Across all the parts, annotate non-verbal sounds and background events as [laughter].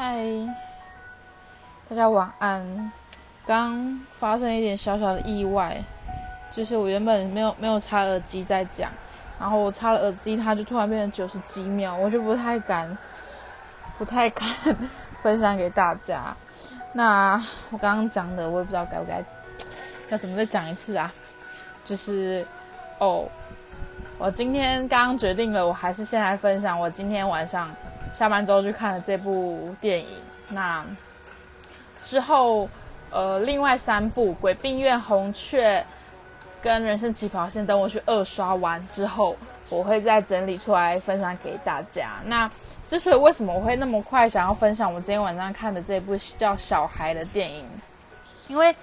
嗨，大家晚安。刚发生一点小小的意外，就是我原本没有没有插耳机在讲，然后我插了耳机，它就突然变成九十几秒，我就不太敢，不太敢 [laughs] 分享给大家。那我刚刚讲的，我也不知道该不该要怎么再讲一次啊？就是哦，我今天刚刚决定了，我还是先来分享我今天晚上下班之后去看了这部电影。那之后。呃，另外三部《鬼病院》《红雀》跟《人生起跑线》，等我去二刷完之后，我会再整理出来分享给大家。那之所以为什么我会那么快想要分享我今天晚上看的这部叫《小孩》的电影，因为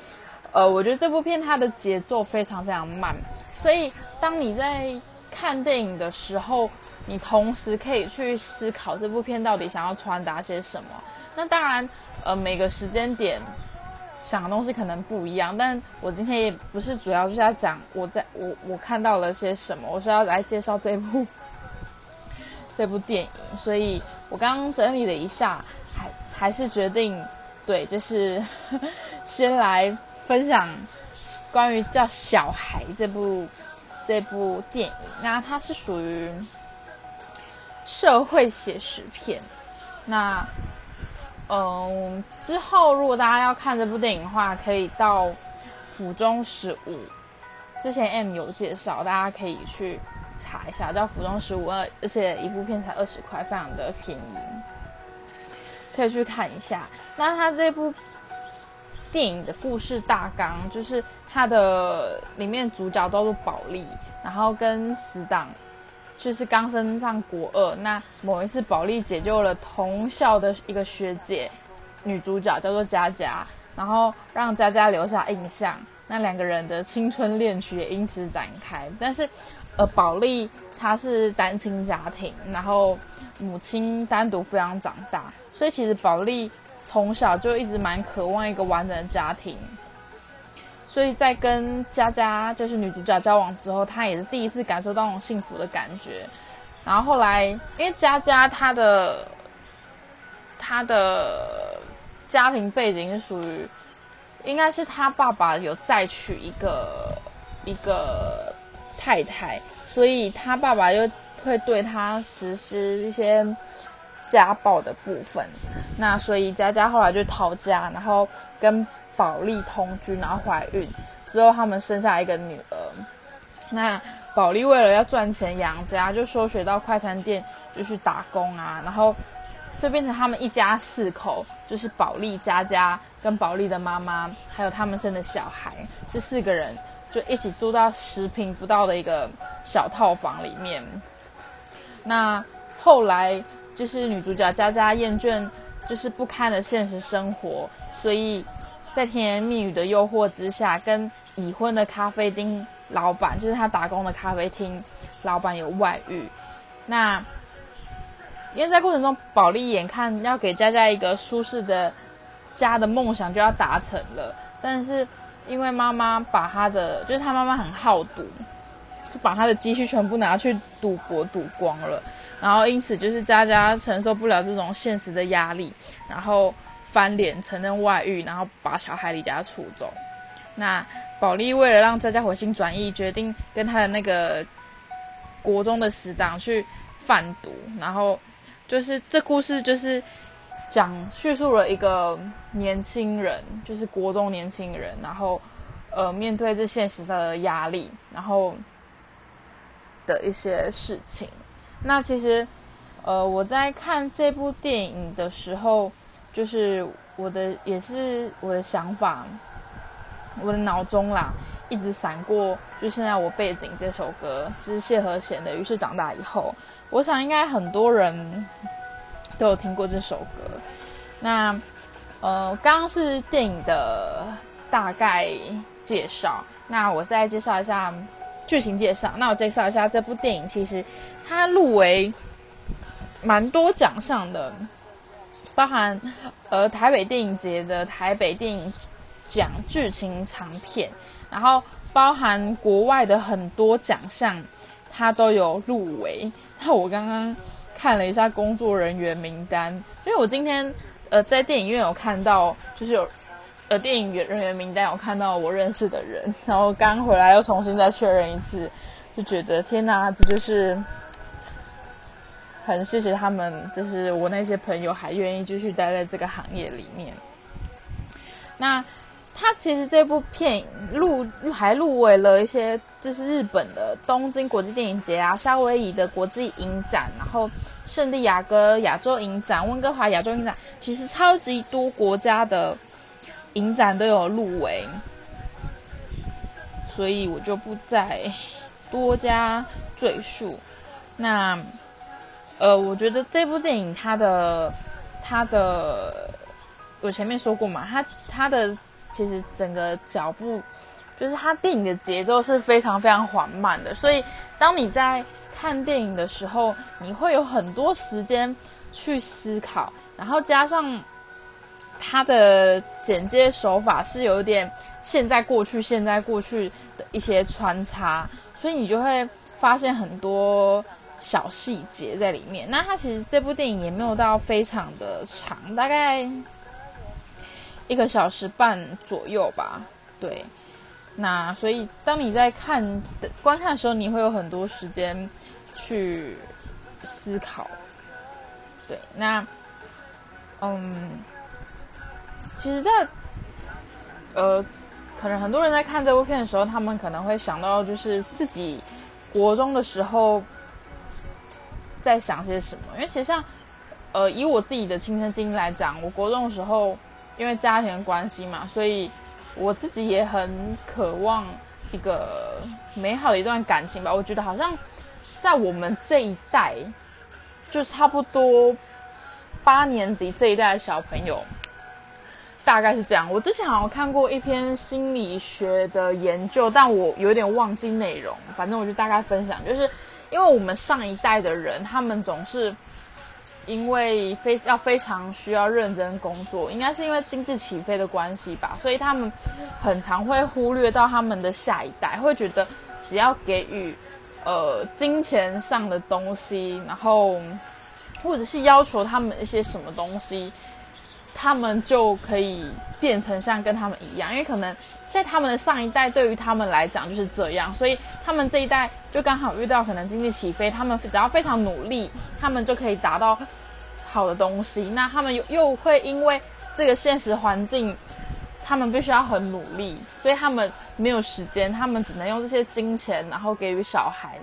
呃，我觉得这部片它的节奏非常非常慢，所以当你在看电影的时候，你同时可以去思考这部片到底想要传达些什么。那当然，呃，每个时间点。想的东西可能不一样，但我今天也不是主要是要讲我在我我看到了些什么，我是要来介绍这部这部电影，所以我刚刚整理了一下，还还是决定对，就是 [laughs] 先来分享关于叫《小孩》这部这部电影，那它是属于社会写实片，那。嗯，之后如果大家要看这部电影的话，可以到府中十五。之前 M 有介绍，大家可以去查一下，叫府中十五二，而且一部片才二十块，非常的便宜，可以去看一下。那它这部电影的故事大纲，就是它的里面主角都是保利，然后跟死党。就是刚升上国二，那某一次保利解救了同校的一个学姐，女主角叫做佳佳，然后让佳佳留下印象，那两个人的青春恋曲也因此展开。但是，呃，保利她是单亲家庭，然后母亲单独抚养长大，所以其实保利从小就一直蛮渴望一个完整的家庭。所以在跟佳佳就是女主角交往之后，她也是第一次感受到那种幸福的感觉。然后后来，因为佳佳她的她的家庭背景是属于，应该是她爸爸有再娶一个一个太太，所以她爸爸又会对她实施一些家暴的部分。那所以佳佳后来就逃家，然后跟。保利同居，然后怀孕之后，他们生下一个女儿。那保利为了要赚钱养家，就休学到快餐店就去打工啊，然后所以变成他们一家四口，就是保利、佳佳跟保利的妈妈，还有他们生的小孩，这四个人就一起住到十平不到的一个小套房里面。那后来就是女主角佳佳厌倦就是不堪的现实生活，所以。在甜言蜜语的诱惑之下，跟已婚的咖啡厅老板，就是他打工的咖啡厅老板有外遇。那因为在过程中，保利眼看要给佳佳一个舒适的家的梦想就要达成了，但是因为妈妈把他的，就是他妈妈很好赌，就把他的积蓄全部拿去赌博赌光了，然后因此就是佳佳承受不了这种现实的压力，然后。翻脸承认外遇，然后把小孩离家出走。那保利为了让佳佳回心转意，决定跟他的那个国中的死党去贩毒。然后就是这故事就是讲叙述了一个年轻人，就是国中年轻人，然后呃面对这现实上的压力，然后的一些事情。那其实呃我在看这部电影的时候。就是我的，也是我的想法，我的脑中啦，一直闪过，就现在我背景这首歌，就是谢和弦的《于是长大以后》，我想应该很多人都有听过这首歌。那呃，刚刚是电影的大概介绍，那我再介绍一下剧情介绍。那我介绍一下这部电影，其实它入围蛮多奖项的。包含，呃，台北电影节的台北电影奖剧情长片，然后包含国外的很多奖项，它都有入围。那我刚刚看了一下工作人员名单，因为我今天呃，在电影院有看到，就是有呃电影人员名单我看到我认识的人，然后刚回来又重新再确认一次，就觉得天哪，这就是很谢谢他们，就是我那些朋友还愿意继续待在这个行业里面。那他其实这部片入还入围了一些，就是日本的东京国际电影节啊，夏威夷的国际影展，然后圣地亚哥亚洲影展、温哥华亚洲影展，其实超级多国家的影展都有入围，所以我就不再多加赘述。那呃，我觉得这部电影它的它的，我前面说过嘛，它它的。其实整个脚步，就是它电影的节奏是非常非常缓慢的，所以当你在看电影的时候，你会有很多时间去思考，然后加上它的剪接手法是有点现在过去现在过去的一些穿插，所以你就会发现很多小细节在里面。那它其实这部电影也没有到非常的长，大概。一个小时半左右吧，对。那所以当你在看观看的时候，你会有很多时间去思考。对，那嗯，其实，在呃，可能很多人在看这部片的时候，他们可能会想到就是自己国中的时候在想些什么。因为其实像呃，以我自己的亲身经历来讲，我国中的时候。因为家庭关系嘛，所以我自己也很渴望一个美好的一段感情吧。我觉得好像在我们这一代，就差不多八年级这一代的小朋友，大概是这样。我之前好像看过一篇心理学的研究，但我有点忘记内容。反正我就大概分享，就是因为我们上一代的人，他们总是。因为非要非常需要认真工作，应该是因为经济起飞的关系吧，所以他们很常会忽略到他们的下一代，会觉得只要给予呃金钱上的东西，然后或者是要求他们一些什么东西，他们就可以变成像跟他们一样，因为可能在他们的上一代对于他们来讲就是这样，所以他们这一代。就刚好遇到可能经济起飞，他们只要非常努力，他们就可以达到好的东西。那他们又又会因为这个现实环境，他们必须要很努力，所以他们没有时间，他们只能用这些金钱，然后给予小孩。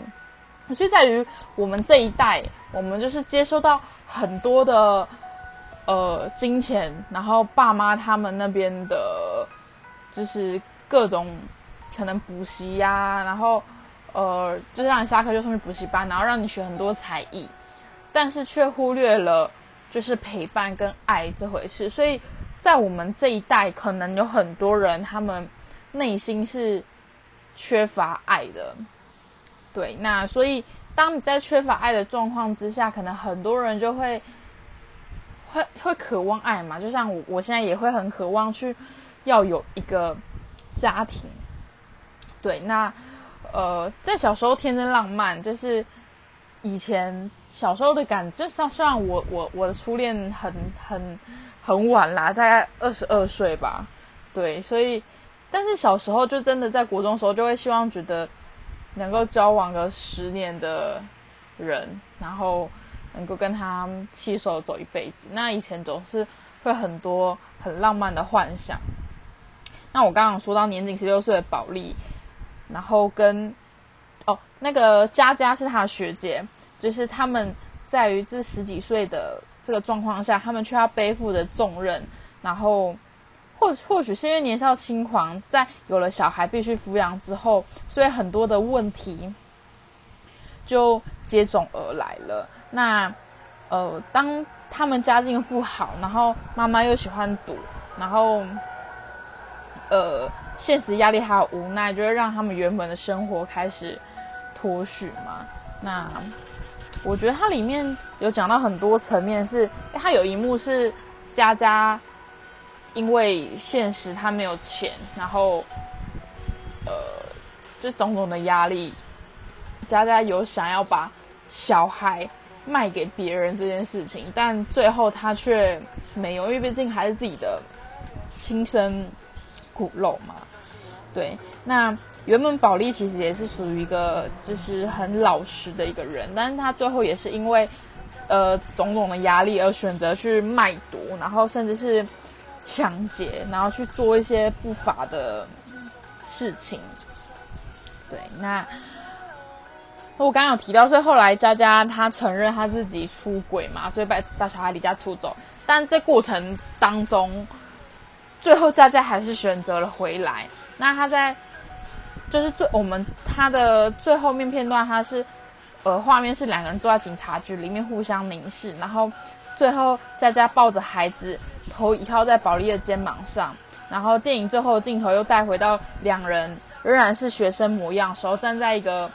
所以在于我们这一代，我们就是接收到很多的呃金钱，然后爸妈他们那边的，就是各种可能补习呀，然后。呃，就是让你下课就送去补习班，然后让你学很多才艺，但是却忽略了就是陪伴跟爱这回事。所以在我们这一代，可能有很多人他们内心是缺乏爱的。对，那所以当你在缺乏爱的状况之下，可能很多人就会会会渴望爱嘛。就像我，我现在也会很渴望去要有一个家庭。对，那。呃，在小时候天真浪漫，就是以前小时候的感觉。像虽然我我我的初恋很很很晚啦，大概二十二岁吧，对，所以但是小时候就真的在国中时候就会希望觉得能够交往个十年的人，然后能够跟他携手走一辈子。那以前总是会很多很浪漫的幻想。那我刚刚说到年仅十六岁的保利。然后跟哦，那个佳佳是他的学姐，就是他们在于这十几岁的这个状况下，他们却要背负着重任，然后或或许是因为年少轻狂，在有了小孩必须抚养之后，所以很多的问题就接踵而来了。那呃，当他们家境不好，然后妈妈又喜欢赌，然后呃。现实压力还有无奈，就会让他们原本的生活开始脱序嘛。那我觉得它里面有讲到很多层面，是它有一幕是佳佳因为现实他没有钱，然后呃，就种种的压力，佳佳有想要把小孩卖给别人这件事情，但最后他却没有，因为毕竟还是自己的亲生骨肉嘛。对，那原本保利其实也是属于一个就是很老实的一个人，但是他最后也是因为呃种种的压力而选择去卖毒，然后甚至是抢劫，然后去做一些不法的事情。对，那。我刚刚有提到，所以后来佳佳她承认她自己出轨嘛，所以把把小孩离家出走。但这过程当中，最后佳佳还是选择了回来。那她在就是最我们她的最后面片段，她是呃画面是两个人坐在警察局里面互相凝视，然后最后佳佳抱着孩子，头倚靠在保利的肩膀上，然后电影最后镜头又带回到两人仍然是学生模样时候，站在一个。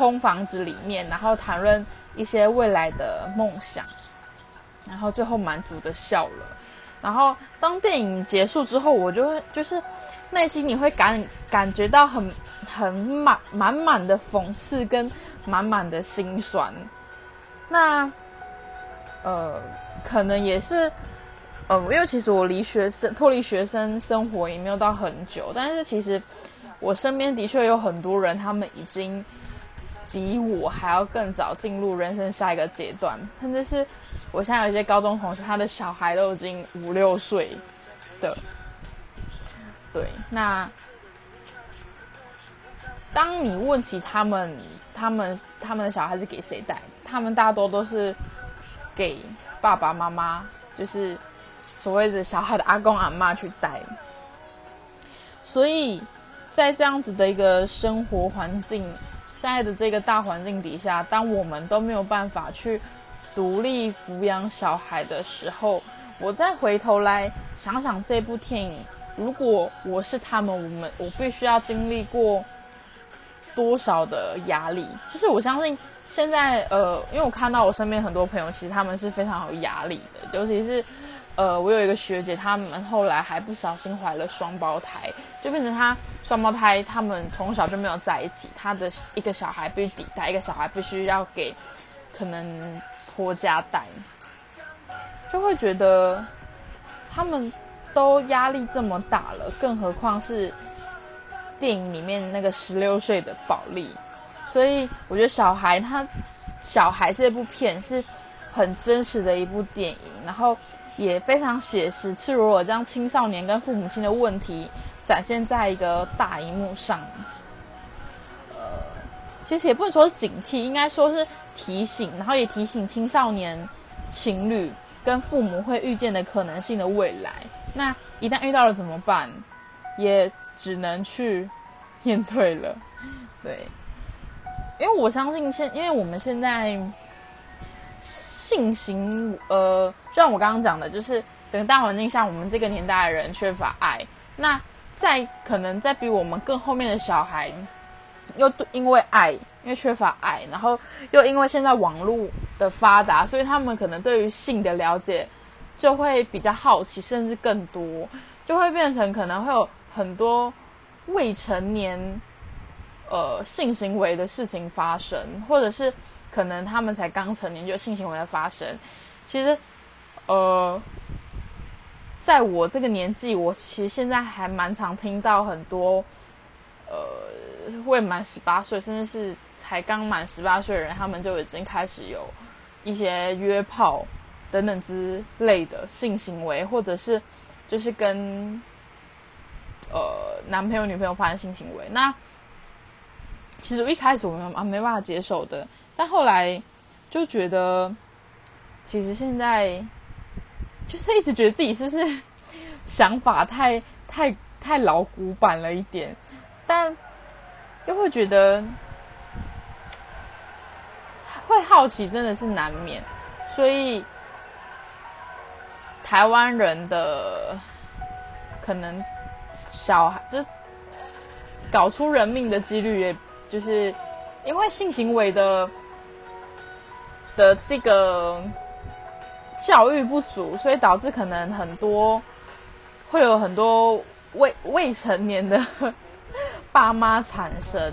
空房子里面，然后谈论一些未来的梦想，然后最后满足的笑了。然后当电影结束之后，我就会就是内心你会感感觉到很很满满满的讽刺跟满满的心酸。那呃，可能也是呃，因为其实我离学生脱离学生生活也没有到很久，但是其实我身边的确有很多人，他们已经。比我还要更早进入人生下一个阶段，甚至是我现在有一些高中同学，他的小孩都已经五六岁的。对，那当你问起他们，他们他们的小孩是给谁带？他们大多都是给爸爸妈妈，就是所谓的小孩的阿公阿妈去带。所以在这样子的一个生活环境。现在的这个大环境底下，当我们都没有办法去独立抚养小孩的时候，我再回头来想想这部电影，如果我是他们，我们我必须要经历过多少的压力？就是我相信现在，呃，因为我看到我身边很多朋友，其实他们是非常有压力的，尤其是。呃，我有一个学姐，他们后来还不小心怀了双胞胎，就变成他双胞胎，他们从小就没有在一起，他的一个小孩必须带，一个小孩必须要给可能婆家带，就会觉得他们都压力这么大了，更何况是电影里面那个十六岁的宝莉，所以我觉得小孩他小孩这部片是很真实的一部电影，然后。也非常写实、赤裸裸将青少年跟父母亲的问题展现在一个大荧幕上。呃，其实也不能说是警惕，应该说是提醒，然后也提醒青少年情侣跟父母会遇见的可能性的未来。那一旦遇到了怎么办？也只能去面对了。对，因为我相信现，因为我们现在。性行，呃，就像我刚刚讲的，就是整个大环境下，我们这个年代的人缺乏爱。那在可能在比我们更后面的小孩，又因为爱，因为缺乏爱，然后又因为现在网络的发达，所以他们可能对于性的了解就会比较好奇，甚至更多，就会变成可能会有很多未成年，呃，性行为的事情发生，或者是。可能他们才刚成年就性行为的发生，其实，呃，在我这个年纪，我其实现在还蛮常听到很多，呃，未满十八岁，甚至是才刚满十八岁的人，他们就已经开始有一些约炮等等之类的性行为，或者是就是跟呃男朋友、女朋友发生性行为。那其实一开始我们啊没办法接受的。但后来就觉得，其实现在就是一直觉得自己是不是 [laughs] 想法太太太老古板了一点，但又会觉得会好奇，真的是难免。所以台湾人的可能小孩就搞出人命的几率，也就是因为性行为的。的这个教育不足，所以导致可能很多会有很多未未成年的 [laughs] 爸妈产生。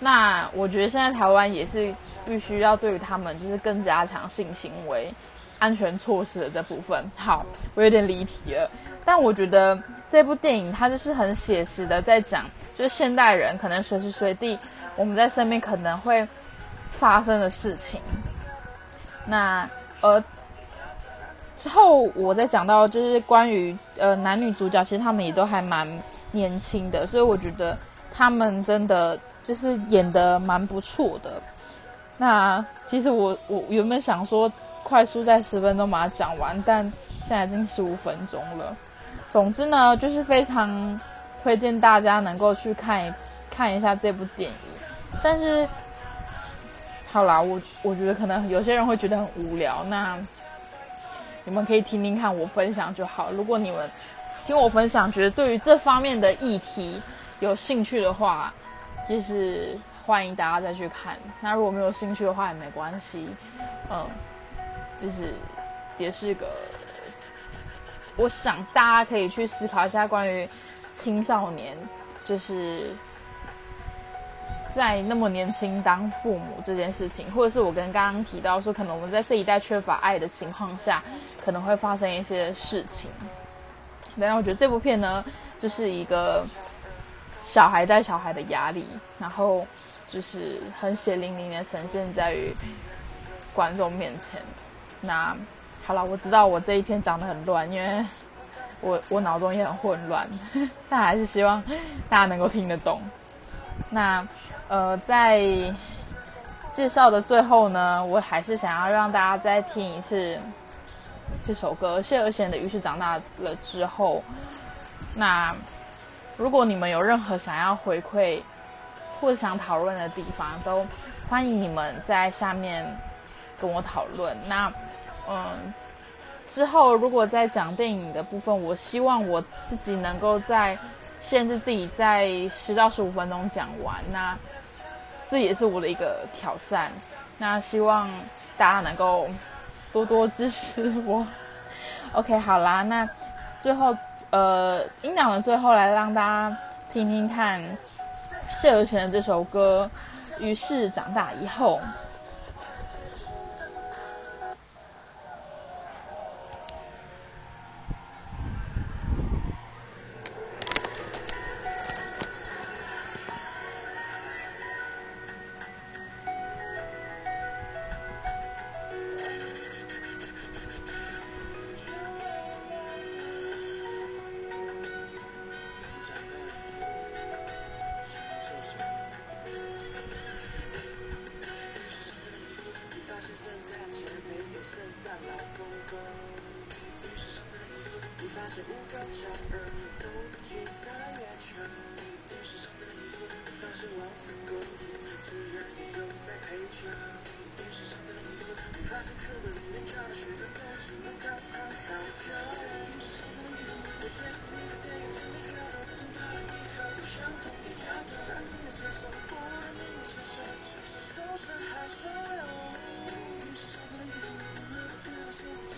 那我觉得现在台湾也是必须要对于他们就是更加强性行为安全措施的这部分。好，我有点离题了，但我觉得这部电影它就是很写实的在讲，就是现代人可能随时随地我们在身边可能会发生的事情。那呃之后我再讲到就是关于呃男女主角，其实他们也都还蛮年轻的，所以我觉得他们真的。就是演的蛮不错的。那其实我我原本想说快速在十分钟把它讲完，但现在已经十五分钟了。总之呢，就是非常推荐大家能够去看看一下这部电影。但是，好啦，我我觉得可能有些人会觉得很无聊，那你们可以听听看我分享就好。如果你们听我分享，觉得对于这方面的议题有兴趣的话。就是欢迎大家再去看。那如果没有兴趣的话也没关系，嗯，就是也是个，我想大家可以去思考一下关于青少年，就是在那么年轻当父母这件事情，或者是我跟刚刚提到说，可能我们在这一代缺乏爱的情况下，可能会发生一些事情。然我觉得这部片呢，就是一个。小孩带小孩的压力，然后就是很血淋淋的呈现在于观众面前。那好了，我知道我这一篇讲的很乱，因为我我脑中也很混乱，[laughs] 但还是希望大家能够听得懂。那呃，在介绍的最后呢，我还是想要让大家再听一次这首歌，谢和弦的《于是长大了之后》。那。如果你们有任何想要回馈或者想讨论的地方，都欢迎你们在下面跟我讨论。那，嗯，之后如果在讲电影的部分，我希望我自己能够在限制自己在十到十五分钟讲完。那这也是我的一个挑战。那希望大家能够多多支持我。[laughs] OK，好啦，那最后。呃，音档的最后来让大家听听看谢和弦的这首歌。于是长大以后。是王子公主，自然也有在陪着。电视上的很多，你发现课本里面教的许多都只能当参考。电视上的很多，我学习你的电影，真的看到真的一刻都想同你要的，让你的角色不让你的角色，就是受伤还说流。电视上的很多，我们都看到心。